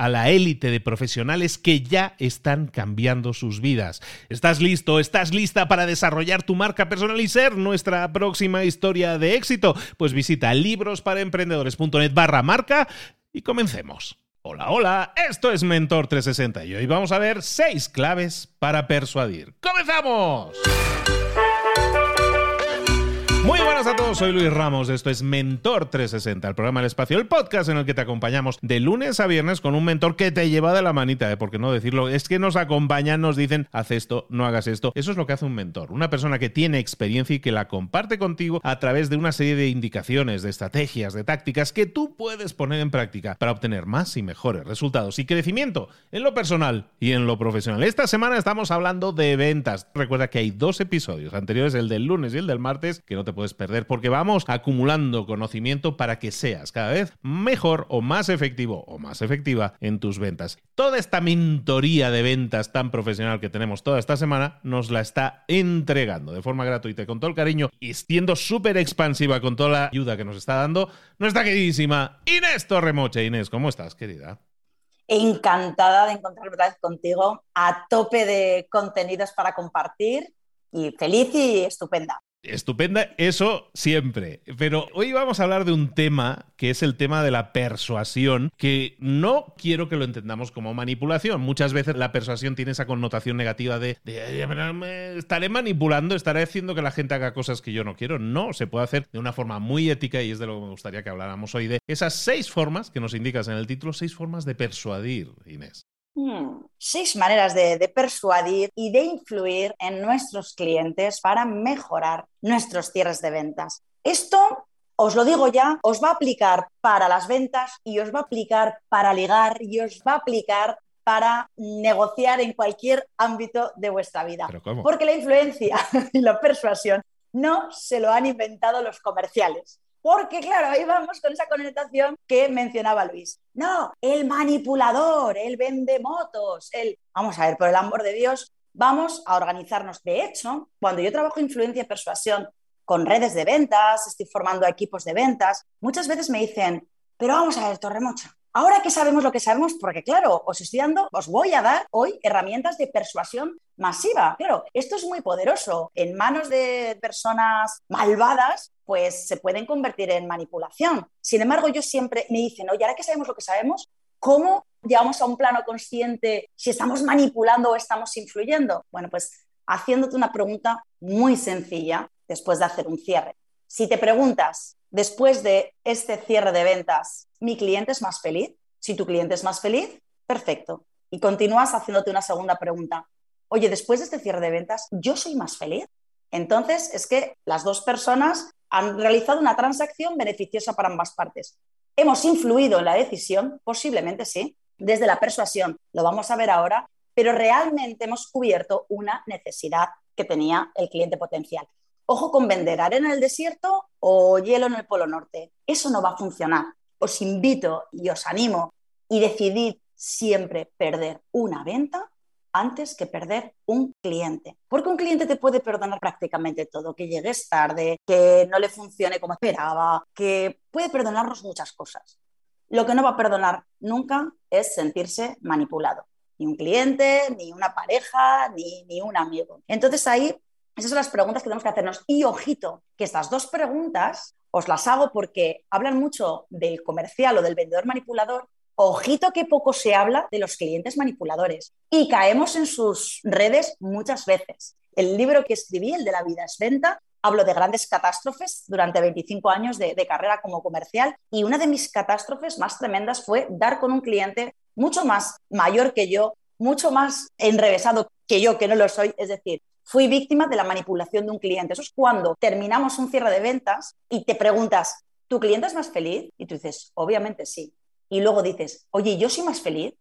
a la élite de profesionales que ya están cambiando sus vidas. ¿Estás listo? ¿Estás lista para desarrollar tu marca personal y ser nuestra próxima historia de éxito? Pues visita librosparaemprendedores.net barra marca y comencemos. Hola, hola, esto es Mentor 360 y hoy vamos a ver seis claves para persuadir. ¡Comenzamos! Muy buenas a todos, soy Luis Ramos, esto es Mentor 360, el programa del espacio, el podcast en el que te acompañamos de lunes a viernes con un mentor que te lleva de la manita, ¿eh? por qué no decirlo, es que nos acompañan, nos dicen, haz esto, no hagas esto, eso es lo que hace un mentor, una persona que tiene experiencia y que la comparte contigo a través de una serie de indicaciones, de estrategias, de tácticas que tú puedes poner en práctica para obtener más y mejores resultados y crecimiento en lo personal y en lo profesional. Esta semana estamos hablando de ventas, recuerda que hay dos episodios anteriores, el del lunes y el del martes, que no te puedes perder, porque vamos acumulando conocimiento para que seas cada vez mejor o más efectivo o más efectiva en tus ventas. Toda esta mentoría de ventas tan profesional que tenemos toda esta semana nos la está entregando de forma gratuita y con todo el cariño y siendo súper expansiva con toda la ayuda que nos está dando nuestra queridísima Inés Torremoche. Inés, ¿cómo estás, querida? encantada de encontrarme contigo, a tope de contenidos para compartir y feliz y estupenda. Estupenda, eso siempre. Pero hoy vamos a hablar de un tema que es el tema de la persuasión, que no quiero que lo entendamos como manipulación. Muchas veces la persuasión tiene esa connotación negativa de, estaré manipulando, estaré haciendo que la gente haga cosas que yo no quiero. No, se puede hacer de una forma muy ética y es de lo que me gustaría que habláramos hoy de esas seis formas que nos indicas en el título, seis formas de persuadir, Inés. Hmm, seis maneras de, persuadir y de influir en nuestros clientes para mejorar nuestros cierres de ventas. Esto, os lo digo ya, os va a aplicar para las ventas y os va a aplicar para ligar y os va a aplicar para negociar en cualquier ámbito de vuestra vida. Porque la influencia y la persuasión no se lo han inventado los comerciales. Porque, claro, ahí vamos con esa connotación que mencionaba Luis. No, el manipulador, el vende motos, el... Vamos a ver, por el amor de Dios, vamos a organizarnos. De hecho, cuando yo trabajo influencia y persuasión con redes de ventas, estoy formando equipos de ventas, muchas veces me dicen, pero vamos a ver, Torremocha, Ahora que sabemos lo que sabemos, porque claro, os estoy dando, os voy a dar hoy herramientas de persuasión masiva. Claro, esto es muy poderoso. En manos de personas malvadas, pues se pueden convertir en manipulación. Sin embargo, yo siempre me dicen, oye, ahora que sabemos lo que sabemos, ¿cómo llevamos a un plano consciente si estamos manipulando o estamos influyendo? Bueno, pues haciéndote una pregunta muy sencilla después de hacer un cierre. Si te preguntas, después de este cierre de ventas, ¿mi cliente es más feliz? Si tu cliente es más feliz, perfecto. Y continúas haciéndote una segunda pregunta. Oye, después de este cierre de ventas, ¿yo soy más feliz? Entonces, es que las dos personas han realizado una transacción beneficiosa para ambas partes. ¿Hemos influido en la decisión? Posiblemente sí, desde la persuasión, lo vamos a ver ahora, pero realmente hemos cubierto una necesidad que tenía el cliente potencial. Ojo con vender arena en el desierto o hielo en el Polo Norte. Eso no va a funcionar. Os invito y os animo y decidid siempre perder una venta antes que perder un cliente. Porque un cliente te puede perdonar prácticamente todo, que llegues tarde, que no le funcione como esperaba, que puede perdonarnos muchas cosas. Lo que no va a perdonar nunca es sentirse manipulado. Ni un cliente, ni una pareja, ni, ni un amigo. Entonces ahí, esas son las preguntas que tenemos que hacernos. Y ojito, que estas dos preguntas os las hago porque hablan mucho del comercial o del vendedor manipulador, Ojito que poco se habla de los clientes manipuladores y caemos en sus redes muchas veces. El libro que escribí, el de la vida es venta, hablo de grandes catástrofes durante 25 años de, carrera como comercial y una de mis catástrofes más tremendas fue dar con un cliente mucho más mayor que yo, mucho más enrevesado que yo, que no lo soy. Es decir, fui víctima de la manipulación de un cliente. Eso es cuando terminamos un cierre de ventas y te preguntas, ¿tu cliente es más feliz? Y tú dices, obviamente sí y luego dices, oye, ¿yo soy más feliz?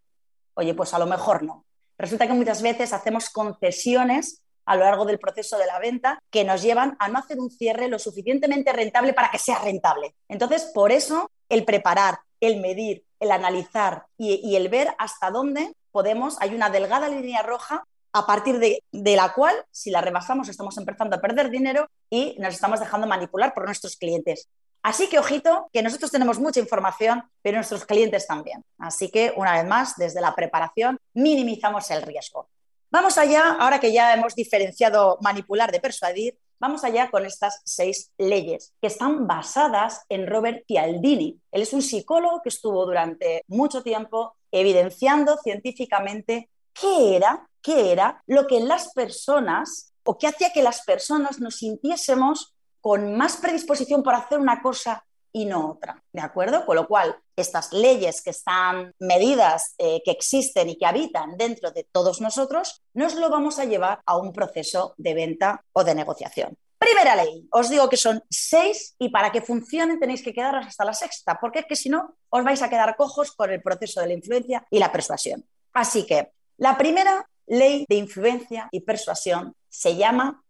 Oye, pues a lo mejor no. Resulta que muchas veces hacemos concesiones a lo largo del proceso de la venta que nos llevan a no hacer un cierre lo suficientemente rentable para que sea rentable. Entonces, por eso, el preparar, el medir, el analizar y, el ver hasta dónde podemos, hay una delgada línea roja a partir de, la cual, si la rebasamos, estamos empezando a perder dinero y nos estamos dejando manipular por nuestros clientes. Así que ojito, que nosotros tenemos mucha información, pero nuestros clientes también. Así que, una vez más, desde la preparación, minimizamos el riesgo. Vamos allá, ahora que ya hemos diferenciado manipular de persuadir, vamos allá con estas seis leyes que están basadas en Robert Cialdini. Él es un psicólogo que estuvo durante mucho tiempo evidenciando científicamente qué era, qué era lo que las personas o qué hacía que las personas nos sintiésemos con más predisposición por hacer una cosa y no otra, ¿de acuerdo? Con lo cual, estas leyes que están medidas, eh, que existen y que habitan dentro de todos nosotros, nos lo vamos a llevar a un proceso de venta o de negociación. Primera ley, os digo que son seis y para que funcionen tenéis que quedaros hasta la sexta, porque es que si no, os vais a quedar cojos con el proceso de la influencia y la persuasión. Así que la primera ley de influencia y persuasión se llama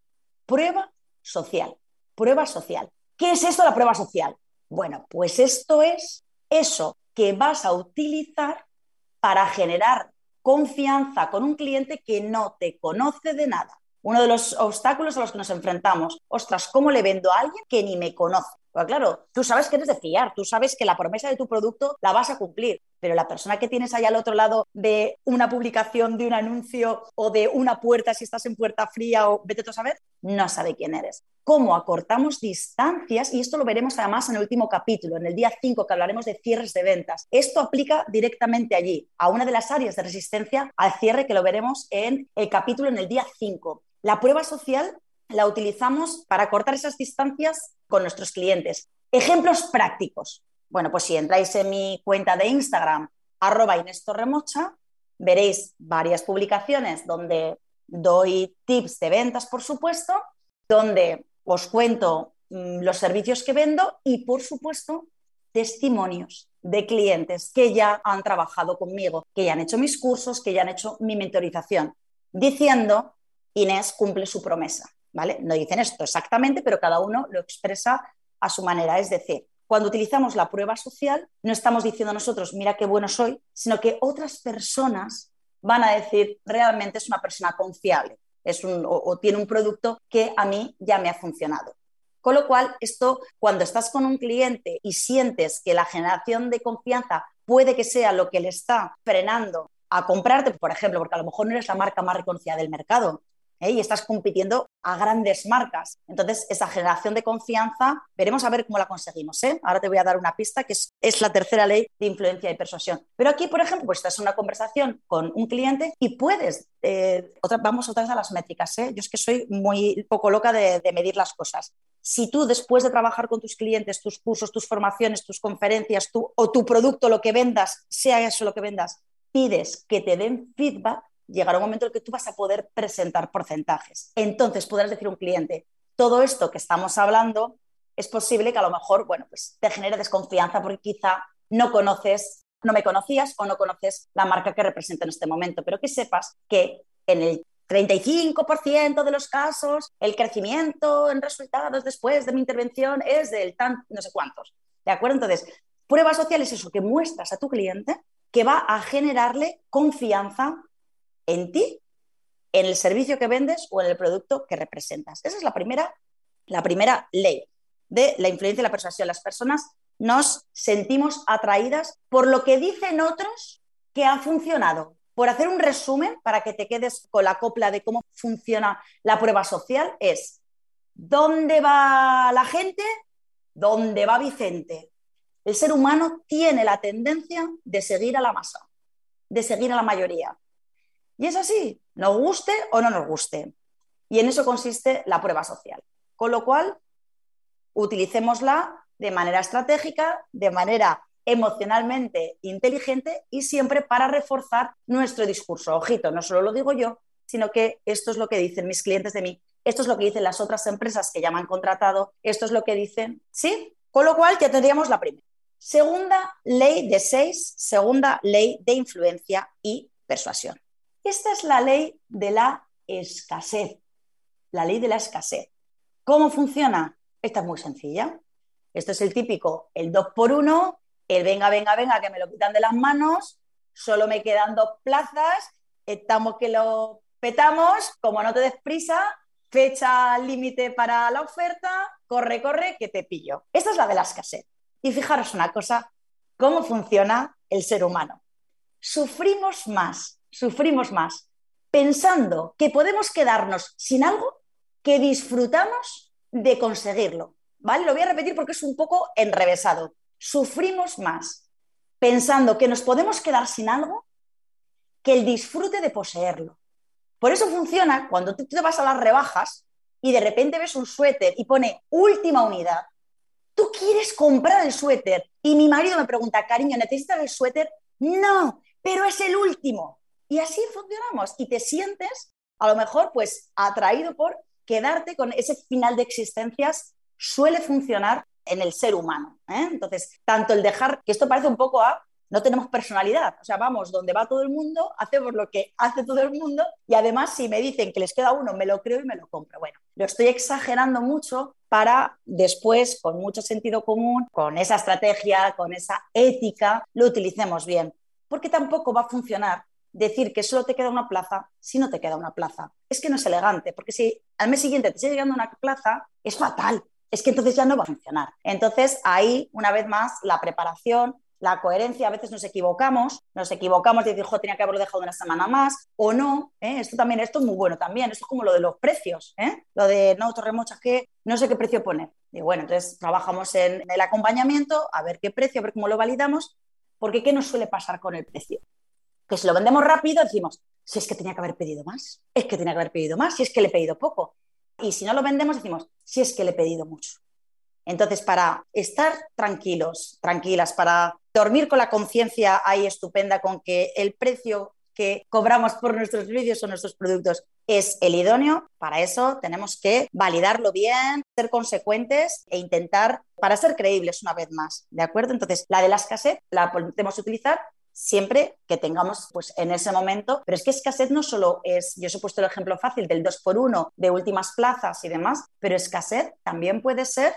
prueba social prueba social. ¿Qué es esto la prueba social? Bueno, pues esto es eso que vas a utilizar para generar confianza con un cliente que no te conoce de nada. Uno de los obstáculos a los que nos enfrentamos, ostras, ¿cómo le vendo a alguien que ni me conoce? Claro, tú sabes que eres de fiar, tú sabes que la promesa de tu producto la vas a cumplir, pero la persona que tienes ahí al otro lado de una publicación, de un anuncio o de una puerta, si estás en puerta fría o vete tú a saber, no sabe quién eres. Cómo acortamos distancias, y esto lo veremos además en el último capítulo, en el día 5, que hablaremos de cierres de ventas. Esto aplica directamente allí, a una de las áreas de resistencia al cierre que lo veremos en el capítulo en el día 5. La prueba social la utilizamos para cortar esas distancias con nuestros clientes. Ejemplos prácticos. Bueno, pues si entráis en mi cuenta de Instagram, arroba Inés Torremocha, veréis varias publicaciones donde doy tips de ventas, por supuesto, donde os cuento mm, los servicios que vendo y, por supuesto, testimonios de clientes que ya han trabajado conmigo, que ya han hecho mis cursos, que ya han hecho mi mentorización, diciendo, Inés cumple su promesa. No dicen esto exactamente, pero cada uno lo expresa a su manera. Es decir, cuando utilizamos la prueba social, no estamos diciendo nosotros, mira qué bueno soy, sino que otras personas van a decir, realmente es una persona confiable es un, o, tiene un producto que a mí ya me ha funcionado. Con lo cual, esto, cuando estás con un cliente y sientes que la generación de confianza puede que sea lo que le está frenando a comprarte, por ejemplo, porque a lo mejor no eres la marca más reconocida del mercado, ¿eh? y estás compitiendo a grandes marcas. Entonces, esa generación de confianza, veremos a ver cómo la conseguimos. ¿eh? Ahora te voy a dar una pista que es, la tercera ley de influencia y persuasión. Pero aquí, por ejemplo, pues estás en una conversación con un cliente y puedes, eh, vamos otra vez a las métricas, yo es que soy muy poco loca de, medir las cosas. Si tú después de trabajar con tus clientes, tus cursos, tus formaciones, tus conferencias o tu producto, lo que vendas, sea eso lo que vendas, pides que te den feedback, llegará un momento en el que tú vas a poder presentar porcentajes. Entonces podrás decir a un cliente, todo esto que estamos hablando es posible que a lo mejor, bueno, pues te genere desconfianza porque quizá no conoces, no me conocías o no conoces la marca que represento en este momento, pero que sepas que en el 35% de los casos, el crecimiento en resultados después de mi intervención es del tan, no sé cuántos. ¿De acuerdo? Entonces, prueba social es eso que muestras a tu cliente que va a generarle confianza en ti, en el servicio que vendes o en el producto que representas. Esa es la primera, la primera ley de la influencia y la persuasión. Las personas nos sentimos atraídas por lo que dicen otros que ha funcionado. Por hacer un resumen, para que te quedes con la copla de cómo funciona la prueba social, es ¿dónde va la gente? ¿Dónde va Vicente? El ser humano tiene la tendencia de seguir a la masa, de seguir a la mayoría. Y es así, nos guste o no nos guste. Y en eso consiste la prueba social. Con lo cual, utilicémosla de manera estratégica, de manera emocionalmente inteligente y siempre para reforzar nuestro discurso. Ojito, no solo lo digo yo, sino que esto es lo que dicen mis clientes de mí, esto es lo que dicen las otras empresas que ya me han contratado, esto es lo que dicen, ¿sí? Con lo cual ya tendríamos la primera. Segunda ley de seis, segunda ley de influencia y persuasión. Esta es la ley de la escasez, la ley de la escasez. ¿Cómo funciona? Esta es muy sencilla. Esto es el típico, el 2 por 1 el venga, venga, venga, que me lo quitan de las manos, solo me quedan dos plazas, estamos que lo petamos, como no te des prisa, fecha límite para la oferta, corre, corre, que te pillo. Esta es la de la escasez. Y fijaros una cosa, cómo funciona el ser humano. Sufrimos más, sufrimos más pensando que podemos quedarnos sin algo que disfrutamos de conseguirlo. ¿Vale? Lo voy a repetir porque es un poco enrevesado sufrimos más pensando que nos podemos quedar sin algo que el disfrute de poseerlo. Por eso funciona cuando tú te vas a las rebajas y de repente ves un suéter y pone última unidad. Tú quieres comprar el suéter y mi marido me pregunta, cariño, ¿necesitas el suéter? No, pero es el último. Y así funcionamos y te sientes a lo mejor pues atraído por quedarte con ese final de existencias suele funcionar en el ser humano. ¿eh? Entonces, tanto el dejar, que esto parece un poco a no tenemos personalidad, o sea, vamos donde va todo el mundo, hacemos lo que hace todo el mundo y además si me dicen que les queda uno, me lo creo y me lo compro. Bueno, lo estoy exagerando mucho para después, con mucho sentido común, con esa estrategia, con esa ética, lo utilicemos bien, porque tampoco va a funcionar decir que solo te queda una plaza si no te queda una plaza. Es que no es elegante, porque si al mes siguiente te sigue llegando una plaza, es fatal, es que entonces ya no va a funcionar. Entonces, ahí, una vez más, la preparación, la coherencia, a veces nos equivocamos, nos equivocamos de decir, jo, tenía que haberlo dejado una semana más o no. ¿eh? Esto también, esto es muy bueno también, esto es como lo de los precios, ¿eh? lo de no, Torremochas, que no sé qué precio poner. Y bueno, entonces trabajamos en el acompañamiento, a ver qué precio, a ver cómo lo validamos, porque ¿qué nos suele pasar con el precio? Que si lo vendemos rápido decimos, si es que tenía que haber pedido más, es que tenía que haber pedido más, si es que le he pedido poco. Y si no lo vendemos, decimos, si es que le he pedido mucho. Entonces, para estar tranquilos, tranquilas, para dormir con la conciencia ahí estupenda con que el precio que cobramos por nuestros servicios o nuestros productos es el idóneo, para eso tenemos que validarlo bien, ser consecuentes e intentar, para ser creíbles una vez más, ¿de acuerdo? Entonces, la de la escasez la podemos utilizar siempre que tengamos pues en ese momento, pero es que escasez no solo es, yo os he puesto el ejemplo fácil del 2 por 1 de últimas plazas y demás, pero escasez también puede ser,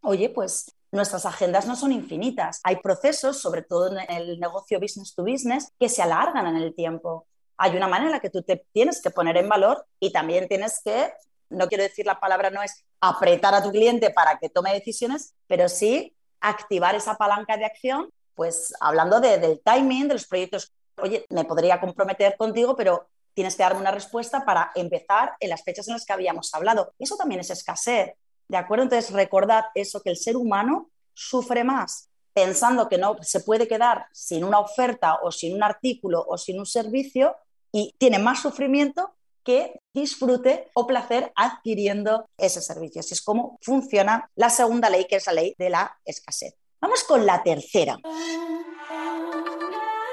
oye, pues nuestras agendas no son infinitas. Hay procesos, sobre todo en el negocio business to business, que se alargan en el tiempo. Hay una manera en la que tú te tienes que poner en valor y también tienes que, no quiero decir la palabra, no es apretar a tu cliente para que tome decisiones, pero sí activar esa palanca de acción pues hablando del timing, de los proyectos, oye, me podría comprometer contigo, pero tienes que darme una respuesta para empezar en las fechas en las que habíamos hablado. Eso también es escasez, ¿de acuerdo? Entonces, recordad eso, que el ser humano sufre más pensando que no se puede quedar sin una oferta o sin un artículo o sin un servicio y tiene más sufrimiento que disfrute o placer adquiriendo ese servicio. Así es como funciona la segunda ley, que es la ley de la escasez. Vamos con la tercera.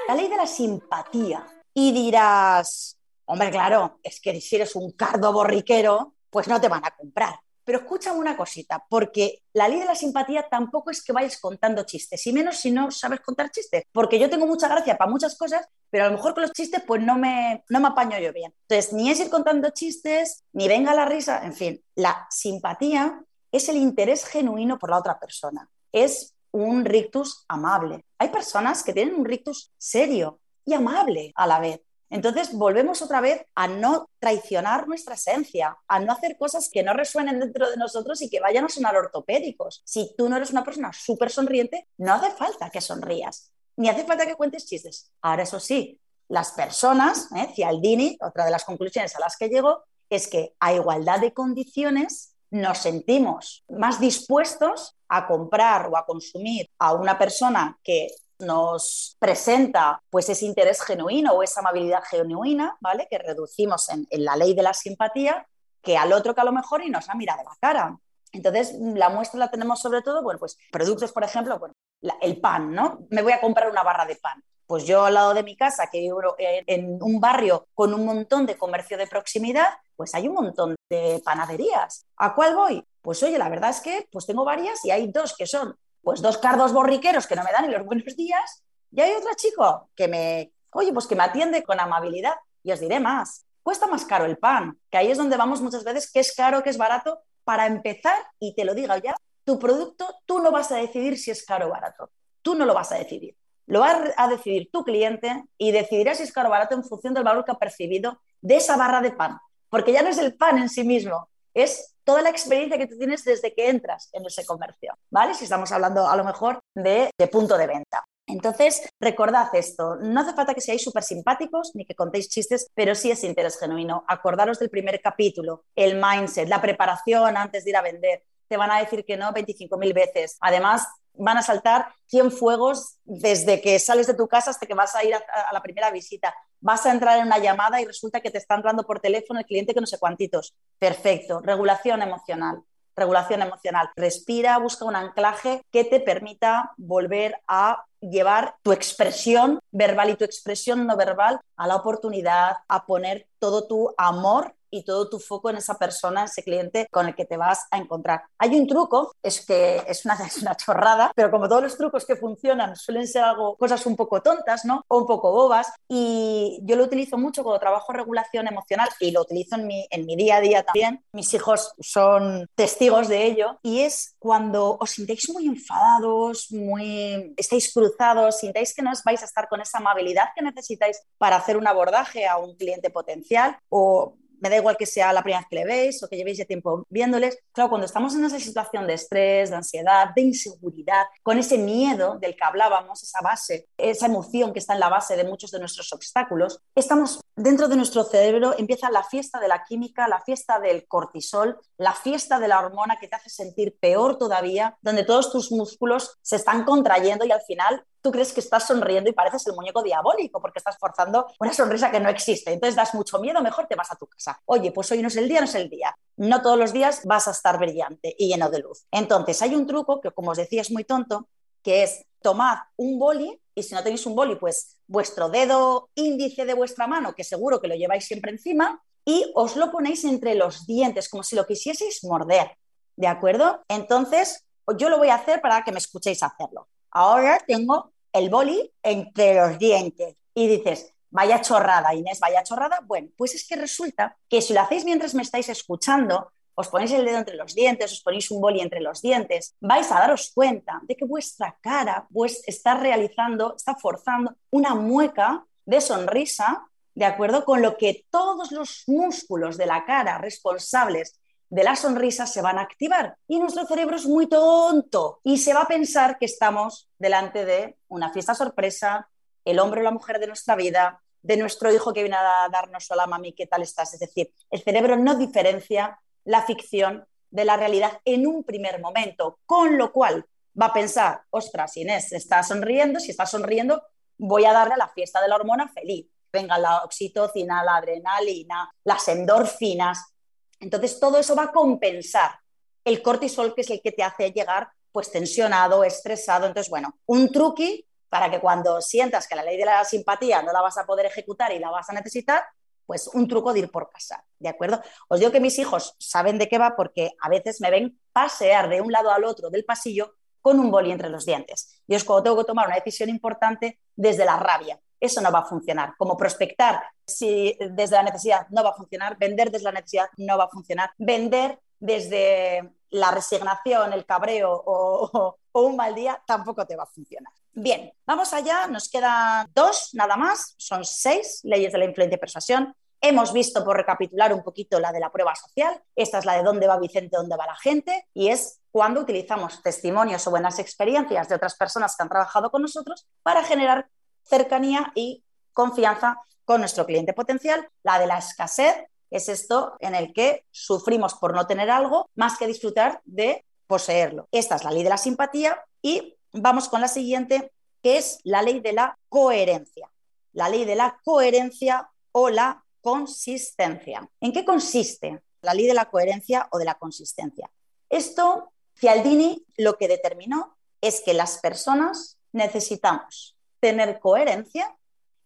La ley de la simpatía. Y dirás, hombre, claro, es que si eres un cardo borriquero, pues no te van a comprar. Pero escúchame una cosita, porque la ley de la simpatía tampoco es que vayas contando chistes, y menos si no sabes contar chistes, porque yo tengo mucha gracia para muchas cosas, pero a lo mejor con los chistes pues no me, no me apaño yo bien. Entonces, ni es ir contando chistes, ni venga la risa, en fin, la simpatía es el interés genuino por la otra persona, es un rictus amable. Hay personas que tienen un rictus serio y amable a la vez. Entonces volvemos otra vez a no traicionar nuestra esencia, a no hacer cosas que no resuenen dentro de nosotros y que vayan a sonar ortopédicos. Si tú no eres una persona súper sonriente, no hace falta que sonrías, ni hace falta que cuentes chistes. Ahora, eso sí, las personas, ¿eh? Cialdini, otra de las conclusiones a las que llegó, es que a igualdad de condiciones nos sentimos más dispuestos a comprar o a consumir a una persona que nos presenta pues ese interés genuino o esa amabilidad genuina, ¿vale? Que reducimos en, la ley de la simpatía, que al otro que a lo mejor y nos ha mirado la cara. Entonces, la muestra la tenemos sobre todo, bueno, pues productos, por ejemplo, bueno, el pan, ¿no? Me voy a comprar una barra de pan. Pues yo al lado de mi casa, que vivo en un barrio con un montón de comercio de proximidad, pues hay un montón de panaderías. ¿A cuál voy? Pues oye, la verdad es que pues tengo varias y hay dos que son pues dos cardos borriqueros que no me dan ni los buenos días, y hay otro chico que me, oye, pues que me atiende con amabilidad. Y os diré más, cuesta más caro el pan, que ahí es donde vamos muchas veces, que es caro, que es barato. Para empezar, y te lo digo ya, tu producto tú no vas a decidir si es caro o barato. Tú no lo vas a decidir. Lo va a decidir tu cliente y decidirá si es caro o barato en función del valor que ha percibido de esa barra de pan. Porque ya no es el pan en sí mismo, es toda la experiencia que tú tienes desde que entras en ese comercio, ¿vale? Si estamos hablando a lo mejor de, punto de venta. Entonces, recordad esto, no hace falta que seáis súper simpáticos ni que contéis chistes, pero sí es interés genuino. Acordaros del primer capítulo, el mindset, la preparación antes de ir a vender. Te van a decir que no 25.000 veces. Además, van a saltar 100 fuegos desde que sales de tu casa hasta que vas a ir a, la primera visita. Vas a entrar en una llamada y resulta que te está entrando por teléfono el cliente que no sé cuántitos. Perfecto. Regulación emocional. Regulación emocional. Respira, busca un anclaje que te permita volver a llevar tu expresión verbal y tu expresión no verbal a la oportunidad, a poner todo tu amor y todo tu foco en esa persona, ese cliente con el que te vas a encontrar. Hay un truco, es que es una, es una chorrada, pero como todos los trucos que funcionan suelen ser algo, cosas un poco tontas, ¿no? O un poco bobas. Y yo lo utilizo mucho cuando trabajo regulación emocional y lo utilizo en mi, en mi día a día también. Mis hijos son testigos de ello. Y es cuando os sintéis muy enfadados, muy estáis cruzados, sintáis que no os vais a estar con esa amabilidad que necesitáis para hacer un abordaje a un cliente potencial o me da igual que sea la primera vez que le veis o que llevéis ya tiempo viéndoles. Claro, cuando estamos en esa situación de estrés, de ansiedad, de inseguridad, con ese miedo del que hablábamos, esa base, esa emoción que está en la base de muchos de nuestros obstáculos, estamos dentro de nuestro cerebro, empieza la fiesta de la química, la fiesta del cortisol, la fiesta de la hormona que te hace sentir peor todavía, donde todos tus músculos se están contrayendo y al final tú crees que estás sonriendo y pareces el muñeco diabólico porque estás forzando una sonrisa que no existe. Entonces das mucho miedo, mejor te vas a tu casa. Oye, pues hoy no es el día, no es el día. No todos los días vas a estar brillante y lleno de luz. Entonces hay un truco que, como os decía, es muy tonto, que es tomad un boli y si no tenéis un boli, pues vuestro dedo índice de vuestra mano, que seguro que lo lleváis siempre encima, y os lo ponéis entre los dientes, como si lo quisieseis morder. ¿De acuerdo? Entonces, yo lo voy a hacer para que me escuchéis hacerlo ahora tengo el boli entre los dientes. Y dices, vaya chorrada, Inés, vaya chorrada. Bueno, pues es que resulta que si lo hacéis mientras me estáis escuchando, os ponéis el dedo entre los dientes, os ponéis un boli entre los dientes, vais a daros cuenta de que vuestra cara pues, está realizando, está forzando una mueca de sonrisa, de acuerdo con lo que todos los músculos de la cara responsables de la sonrisa se van a activar. Y nuestro cerebro es muy tonto y se va a pensar que estamos delante de una fiesta sorpresa, el hombre o la mujer de nuestra vida, de nuestro hijo que viene a darnos hola mami, ¿qué tal estás? Es decir, el cerebro no diferencia la ficción de la realidad en un primer momento, con lo cual va a pensar, ostras, Inés está sonriendo, si está sonriendo, voy a darle a la fiesta de la hormona feliz. Venga, la oxitocina, la adrenalina, las endorfinas, entonces, todo eso va a compensar el cortisol, que es el que te hace llegar pues tensionado, estresado. Entonces, bueno, un truqui para que cuando sientas que la ley de la simpatía no la vas a poder ejecutar y la vas a necesitar, pues un truco de ir por casa, ¿de acuerdo? Os digo que mis hijos saben de qué va porque a veces me ven pasear de un lado al otro del pasillo con un boli entre los dientes. Y es cuando tengo que tomar una decisión importante desde la rabia. Eso no va a funcionar. Como prospectar si desde la necesidad no va a funcionar, vender desde la necesidad no va a funcionar, vender desde la resignación, el cabreo o, un mal día tampoco te va a funcionar. Bien, vamos allá, nos quedan dos nada más, son seis leyes de la influencia y persuasión. Hemos visto, por recapitular un poquito, la de la prueba social. Esta es la de dónde va Vicente, dónde va la gente. Y es cuando utilizamos testimonios o buenas experiencias de otras personas que han trabajado con nosotros para generar cercanía y confianza con nuestro cliente potencial. La de la escasez es esto en el que sufrimos por no tener algo más que disfrutar de poseerlo. Esta es la ley de la simpatía y vamos con la siguiente, que es la ley de la coherencia. La ley de la coherencia o la consistencia. ¿En qué consiste la ley de la coherencia o de la consistencia? Esto, Cialdini lo que determinó es que las personas necesitamos tener coherencia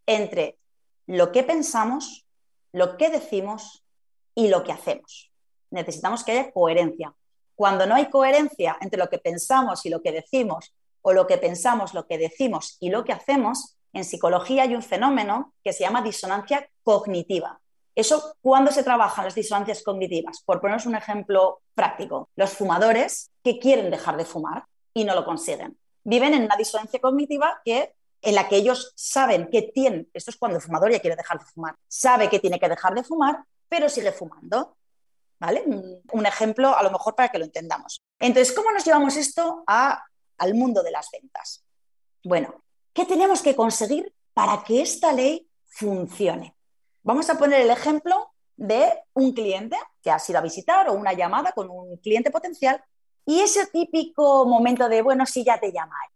entre lo que pensamos, lo que decimos y lo que hacemos. Necesitamos que haya coherencia. Cuando no hay coherencia entre lo que pensamos y lo que decimos, o lo que pensamos, lo que decimos y lo que hacemos, en psicología hay un fenómeno que se llama disonancia cognitiva. Eso, ¿cuándo se trabajan las disonancias cognitivas? Por poneros un ejemplo práctico, los fumadores que quieren dejar de fumar y no lo consiguen. Viven en una disonancia cognitiva que, en la que ellos saben que tienen, esto es cuando el fumador ya quiere dejar de fumar, sabe que tiene que dejar de fumar, pero sigue fumando. ¿Vale? Un ejemplo a lo mejor para que lo entendamos. Entonces, ¿cómo nos llevamos esto al mundo de las ventas? Bueno, ¿Qué tenemos que conseguir para que esta ley funcione? Vamos a poner el ejemplo de un cliente que ha sido a visitar o una llamada con un cliente potencial y ese típico momento de, bueno, sí, ya te llamaré,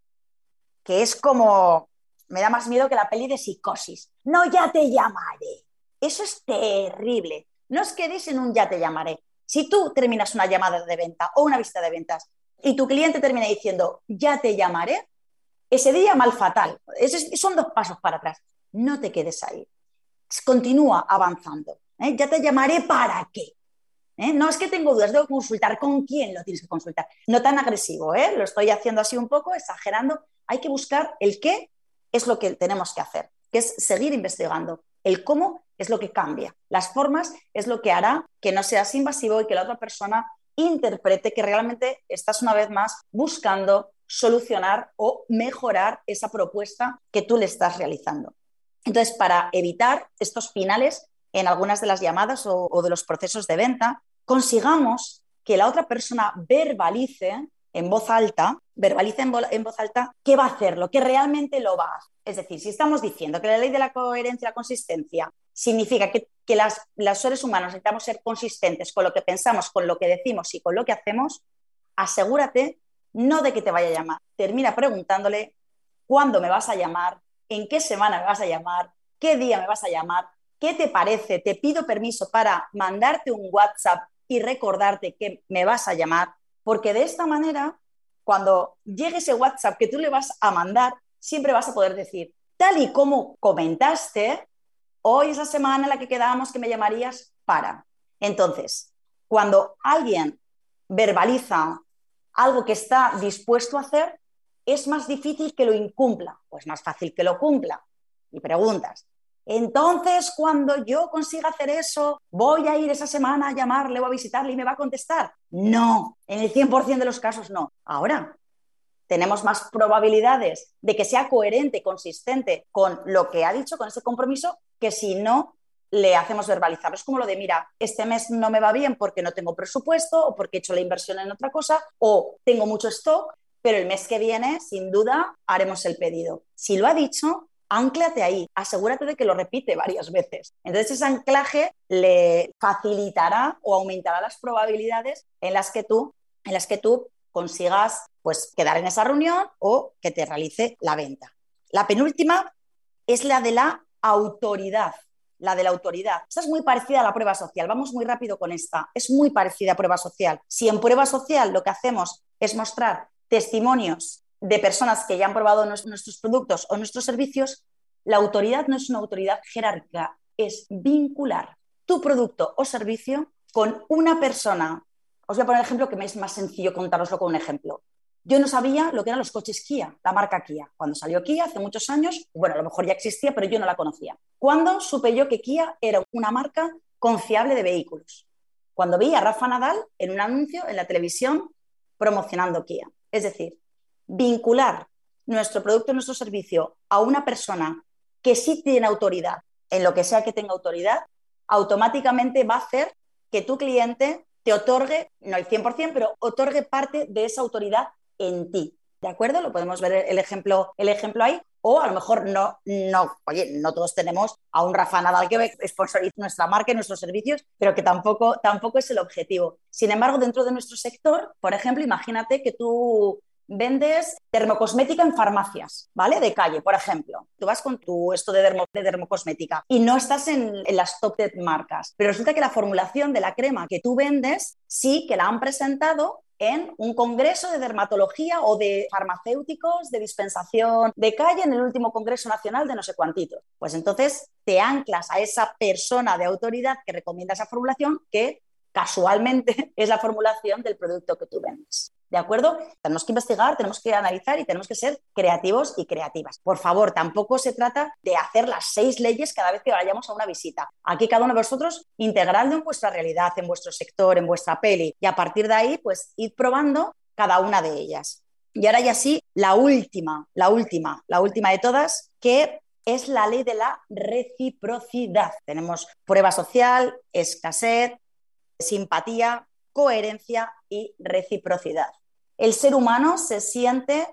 que es como, me da más miedo que la peli de psicosis. No, ya te llamaré. Eso es terrible. No os quedéis en un ya te llamaré. Si tú terminas una llamada de venta o una visita de ventas y tu cliente termina diciendo ya te llamaré, ese día mal fatal. son dos pasos para atrás. No te quedes ahí. Continúa avanzando. ¿eh? Ya te llamaré para qué. ¿eh? No es que tengo dudas, debo consultar con quién lo tienes que consultar. No tan agresivo, ¿eh? lo estoy haciendo así un poco, exagerando. Hay que buscar el qué es lo que tenemos que hacer, que es seguir investigando. El cómo es lo que cambia. Las formas es lo que hará que no seas invasivo y que la otra persona interprete que realmente estás una vez más buscando solucionar o mejorar esa propuesta que tú le estás realizando. Entonces, para evitar estos finales en algunas de las llamadas o, de los procesos de venta, consigamos que la otra persona verbalice en voz alta, verbalice en, voz alta qué va a hacer, lo que realmente lo va a hacer. Es decir, si estamos diciendo que la ley de la coherencia y la consistencia significa que, las, los seres humanos necesitamos ser consistentes con lo que pensamos, con lo que decimos y con lo que hacemos, asegúrate no de que te vaya a llamar. Termina preguntándole cuándo me vas a llamar, en qué semana me vas a llamar, qué día me vas a llamar, qué te parece, te pido permiso para mandarte un WhatsApp y recordarte que me vas a llamar, porque de esta manera, cuando llegue ese WhatsApp que tú le vas a mandar, siempre vas a poder decir, tal y como comentaste, hoy es la semana en la que quedábamos que me llamarías para. Entonces, cuando alguien verbaliza algo que está dispuesto a hacer, es más difícil que lo incumpla, pues más fácil que lo cumpla. Y preguntas, entonces cuando yo consiga hacer eso, voy a ir esa semana a llamarle o a visitarle y me va a contestar. No, en el 100% de los casos no. Ahora, tenemos más probabilidades de que sea coherente, consistente con lo que ha dicho, con ese compromiso, que si no le hacemos verbalizar. Es como lo de, mira, este mes no me va bien porque no tengo presupuesto o porque he hecho la inversión en otra cosa o tengo mucho stock, pero el mes que viene, sin duda, haremos el pedido. Si lo ha dicho, anclate ahí, asegúrate de que lo repite varias veces. Entonces ese anclaje le facilitará o aumentará las probabilidades en las que tú, en las que tú consigas pues quedar en esa reunión o que te realice la venta. La penúltima es la de la autoridad la de la autoridad. Esta es muy parecida a la prueba social. Vamos muy rápido con esta. Es muy parecida a prueba social. Si en prueba social lo que hacemos es mostrar testimonios de personas que ya han probado nuestros productos o nuestros servicios, la autoridad no es una autoridad jerárquica, es vincular tu producto o servicio con una persona. Os voy a poner el ejemplo que me es más sencillo contároslo con un ejemplo. Yo no sabía lo que eran los coches Kia, la marca Kia. Cuando salió Kia hace muchos años, bueno, a lo mejor ya existía, pero yo no la conocía. ¿Cuándo supe yo que Kia era una marca confiable de vehículos? Cuando vi a Rafa Nadal en un anuncio en la televisión promocionando Kia. Es decir, vincular nuestro producto, nuestro servicio a una persona que sí tiene autoridad en lo que sea que tenga autoridad, automáticamente va a hacer que tu cliente te otorgue, no el 100%, pero otorgue parte de esa autoridad en ti. ¿De acuerdo? Lo podemos ver el ejemplo, el ejemplo ahí. O a lo mejor no, no, oye, no todos tenemos a un Rafa Nadal que sponsoriza nuestra marca y nuestros servicios, pero que tampoco, tampoco es el objetivo. Sin embargo, dentro de nuestro sector, por ejemplo, imagínate que tú vendes dermocosmética en farmacias, ¿vale? De calle, por ejemplo. Tú vas con tu esto de, de dermocosmética y no estás en, las top 10 marcas, pero resulta que la formulación de la crema que tú vendes sí que la han presentado en un congreso de dermatología o de farmacéuticos de dispensación de calle en el último Congreso Nacional de no sé cuántitos. Pues entonces te anclas a esa persona de autoridad que recomienda esa formulación que casualmente es la formulación del producto que tú vendes. ¿De acuerdo? Tenemos que investigar, tenemos que analizar y tenemos que ser creativos y creativas. Por favor, tampoco se trata de hacer las seis leyes cada vez que vayamos a una visita. Aquí cada uno de vosotros integradlo en vuestra realidad, en vuestro sector, en vuestra peli y a partir de ahí, pues ir probando cada una de ellas. Y ahora ya sí, la última, la última, la última de todas, que es la ley de la reciprocidad. Tenemos prueba social, escasez, simpatía, coherencia y reciprocidad. El ser humano se siente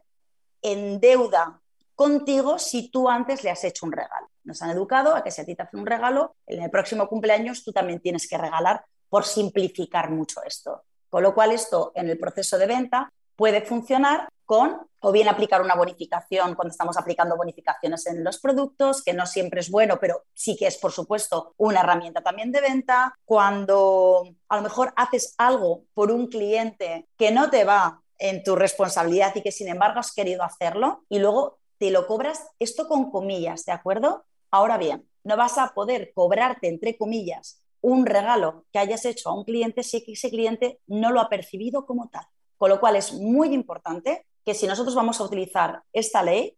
en deuda contigo si tú antes le has hecho un regalo. Nos han educado a que si a ti te hacen un regalo, en el próximo cumpleaños tú también tienes que regalar por simplificar mucho esto. Con lo cual esto en el proceso de venta puede funcionar con o bien aplicar una bonificación cuando estamos aplicando bonificaciones en los productos, que no siempre es bueno, pero sí que es, por supuesto, una herramienta también de venta. Cuando a lo mejor haces algo por un cliente que no te va en tu responsabilidad y que sin embargo has querido hacerlo y luego te lo cobras, esto con comillas, ¿de acuerdo? Ahora bien, no vas a poder cobrarte, entre comillas, un regalo que hayas hecho a un cliente si ese cliente no lo ha percibido como tal. Con lo cual es muy importante que si nosotros vamos a utilizar esta ley,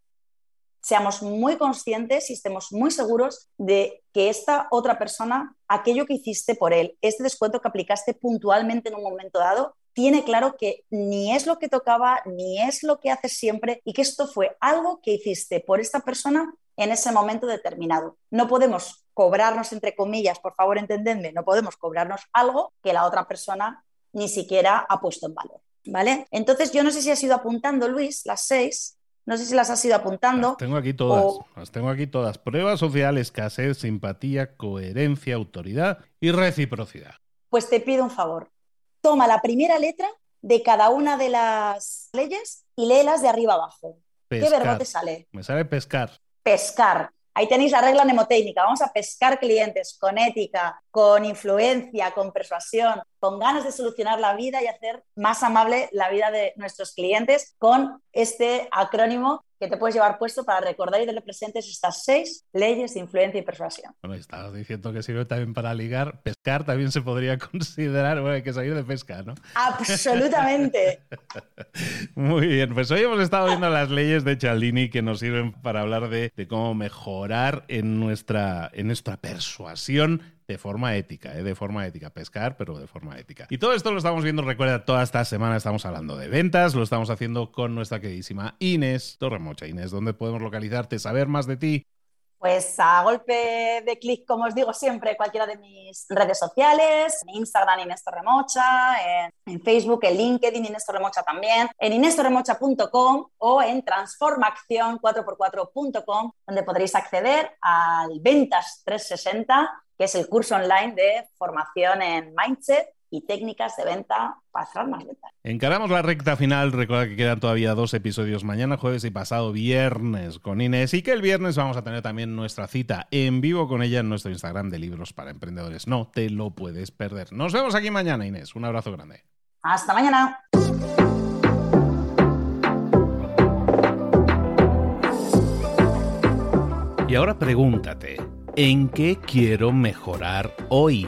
seamos muy conscientes y estemos muy seguros de que esta otra persona, aquello que hiciste por él, este descuento que aplicaste puntualmente en un momento dado, tiene claro que ni es lo que tocaba, ni es lo que haces siempre y que esto fue algo que hiciste por esta persona en ese momento determinado. No podemos cobrarnos, entre comillas, por favor, entendedme, no podemos cobrarnos algo que la otra persona ni siquiera ha puesto en valor. ¿Vale? Entonces, yo no sé si has ido apuntando, Luis, las seis. No sé si las has ido apuntando. Las tengo aquí todas. Las tengo aquí todas. Prueba social, escasez, simpatía, coherencia, autoridad y reciprocidad. Pues te pido un favor. Toma la primera letra de cada una de las leyes y léelas de arriba abajo. ¿Qué verbo te sale? Me sale pescar. Pescar. Ahí tenéis la regla mnemotécnica. Vamos a pescar clientes con ética, con influencia, con persuasión, con ganas de solucionar la vida y hacer más amable la vida de nuestros clientes con este acrónimo que te puedes llevar puesto para recordar y darle presentes estas seis leyes de influencia y persuasión. Bueno, estabas diciendo que sirve también para ligar. Pescar también se podría considerar, bueno, hay que salir de pesca, ¿no? Absolutamente. Muy bien, pues hoy hemos estado viendo las leyes de Cialdini que nos sirven para hablar de, de cómo mejorar en nuestra, en nuestra persuasión de forma ética, ¿eh? de forma ética, pescar, pero de forma ética. Y todo esto lo estamos viendo, recuerda, toda esta semana estamos hablando de ventas, lo estamos haciendo con nuestra queridísima Inés Torremocha. Inés, ¿dónde podemos localizarte, saber más de ti? Pues a golpe de clic, como os digo siempre, cualquiera de mis redes sociales, en Instagram Inés Torremocha, en, en Facebook, en LinkedIn Inés Torremocha también, en inestorremocha.com o en transformaacción4x4.com, donde podréis acceder al Ventas 360 que es el curso online de formación en mindset y técnicas de venta para cerrar más ventas. Encaramos la recta final. Recuerda que quedan todavía dos episodios mañana, jueves y pasado viernes con Inés. Y que el viernes vamos a tener también nuestra cita en vivo con ella en nuestro Instagram de libros para emprendedores. No te lo puedes perder. Nos vemos aquí mañana, Inés. Un abrazo grande. Hasta mañana. Y ahora pregúntate. ¿En qué quiero mejorar hoy?